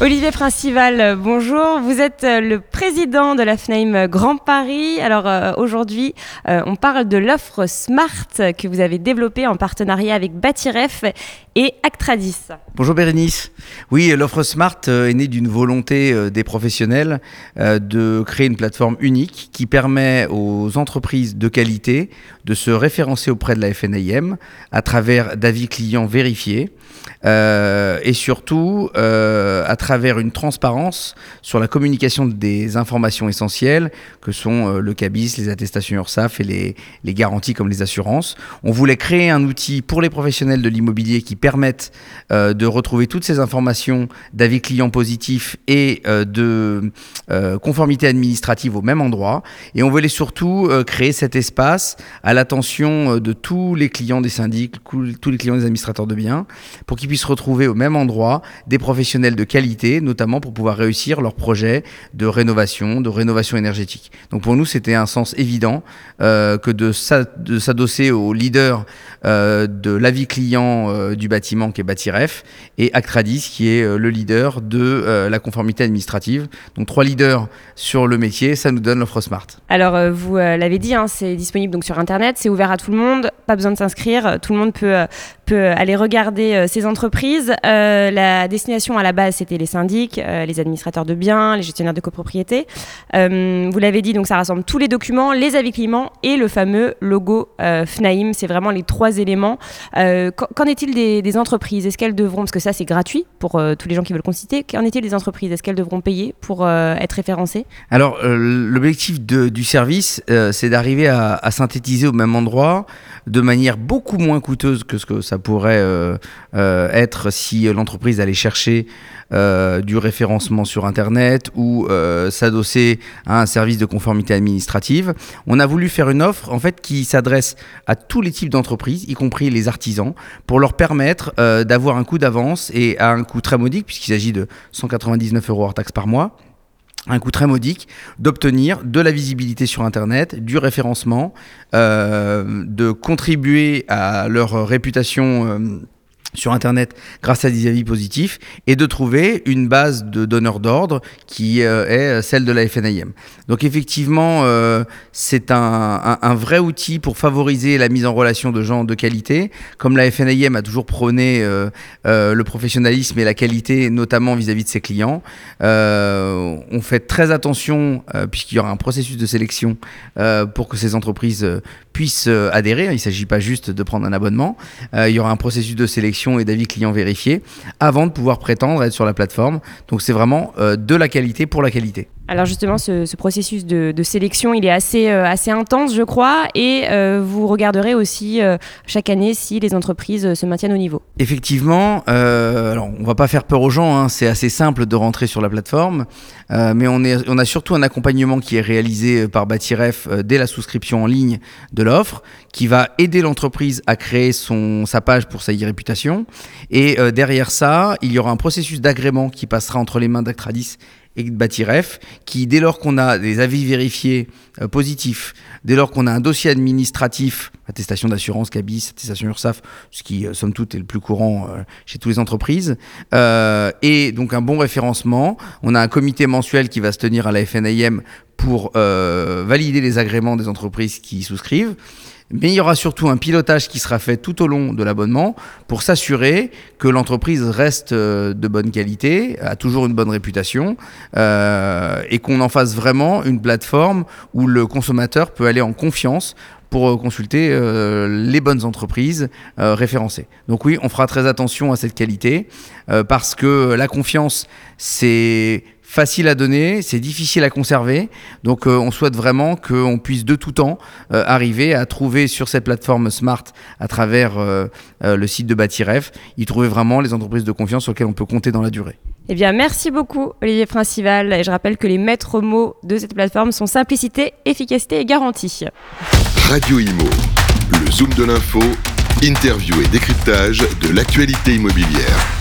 Olivier Principal, bonjour. Vous êtes euh, le président de la FNAIM Grand Paris. Alors euh, aujourd'hui, euh, on parle de l'offre Smart que vous avez développée en partenariat avec Batiref et Actradis. Bonjour Bérénice. Oui, l'offre Smart est née d'une volonté des professionnels de créer une plateforme unique qui permet aux entreprises de qualité de se référencer auprès de la FNAIM à travers d'avis clients vérifiés et surtout à travers travers une transparence sur la communication des informations essentielles que sont euh, le CABIS, les attestations URSAF et les, garanties comme les assurances. On voulait créer un outil pour les professionnels de l'immobilier qui permette euh, de retrouver toutes ces informations d'avis clients positifs et euh, de conformité administrative au même endroit. Et on voulait surtout créer cet espace à l'attention de tous les clients des syndics, tous les clients des administrateurs de biens, pour qu'ils puissent retrouver au même endroit des professionnels de qualité notamment pour pouvoir réussir leur projet de rénovation, de rénovation énergétique. Donc pour nous, c'était un sens évident euh, que de s'adosser au leader euh, de l'avis client euh, du bâtiment qui est Batiref et Actradis qui est le leader de la conformité administrative. Donc trois leaders sur le métier, ça nous donne l'offre Smart. Alors vous l'avez dit, hein, c'est disponible donc sur Internet, c'est ouvert à tout le monde, pas besoin de s'inscrire, tout le monde peut, peut aller regarder ces entreprises. la destination à la base, c'était les syndics, euh, les administrateurs de biens, les gestionnaires de copropriété. Euh, vous l'avez dit, donc ça rassemble tous les documents, les avis clients et le fameux logo euh, FNAIM. C'est vraiment les trois éléments. Qu'en est-il des, entreprises? Est-ce qu'elles devront, parce que ça c'est gratuit pour tous les gens qui veulent consulter, qu'en est-il des entreprises? Est-ce qu'elles devront payer pour être référencées? Alors l'objectif du service, c'est d'arriver à, à, synthétiser au même endroit de manière beaucoup moins coûteuse que ce que ça pourrait être si l'entreprise allait chercher euh, du référencement sur Internet ou euh, s'adosser à un service de conformité administrative. On a voulu faire une offre en fait qui s'adresse à tous les types d'entreprises, y compris les artisans, pour leur permettre euh, d'avoir un coût d'avance et à un coût très modique, puisqu'il s'agit de 199 euros hors taxe par mois un coût très modique, d'obtenir de la visibilité sur Internet, du référencement, de contribuer à leur réputation sur Internet grâce à des avis positifs et de trouver une base de donneurs d'ordre qui euh, est celle de la FNIM. Donc effectivement, euh, c'est un, vrai outil pour favoriser la mise en relation de gens de qualité. Comme la FNIM a toujours prôné euh, le professionnalisme et la qualité, notamment vis-à-vis de ses clients, on fait très attention, puisqu'il y aura un processus de sélection pour que ces entreprises puissent adhérer. Il ne s'agit pas juste de prendre un abonnement. il y aura un processus de sélection et d'avis clients vérifiés avant de pouvoir prétendre être sur la plateforme. Donc c'est vraiment euh, de la qualité pour la qualité. Alors justement, ce, processus de, sélection, il est assez, euh, intense, je crois, et euh, vous regarderez aussi chaque année si les entreprises se maintiennent au niveau. Effectivement, alors on va pas faire peur aux gens, hein, c'est assez simple de rentrer sur la plateforme, mais on a surtout un accompagnement qui est réalisé par Batiref dès la souscription en ligne de l'offre, qui va aider l'entreprise à créer son, sa page pour sa e-réputation. Et derrière ça, il y aura un processus d'agrément qui passera entre les mains d'Actradis et Batiref, qui dès lors qu'on a des avis vérifiés euh, positifs, dès lors qu'on a un dossier administratif, attestation d'assurance, CABIS, attestation URSAF, ce qui euh, somme toute est le plus courant euh, chez toutes les entreprises, et donc un bon référencement, on a un comité mensuel qui va se tenir à la FNIM pour valider les agréments des entreprises qui souscrivent. Mais il y aura surtout un pilotage qui sera fait tout au long de l'abonnement pour s'assurer que l'entreprise reste de bonne qualité, a toujours une bonne réputation et qu'on en fasse vraiment une plateforme où le consommateur peut aller en confiance pour euh, consulter les bonnes entreprises référencées. Donc oui, on fera très attention à cette qualité parce que la confiance, c'est facile à donner, c'est difficile à conserver. Donc euh, on souhaite vraiment qu'on puisse de tout temps euh, arriver à trouver sur cette plateforme Smart à travers euh, le site de Batiref, y trouver vraiment les entreprises de confiance sur lesquelles on peut compter dans la durée. Eh bien, merci beaucoup, Olivier Principal. Et je rappelle que les maîtres mots de cette plateforme sont simplicité, efficacité et garantie. Radio Imo, le zoom de l'info, interview et décryptage de l'actualité immobilière.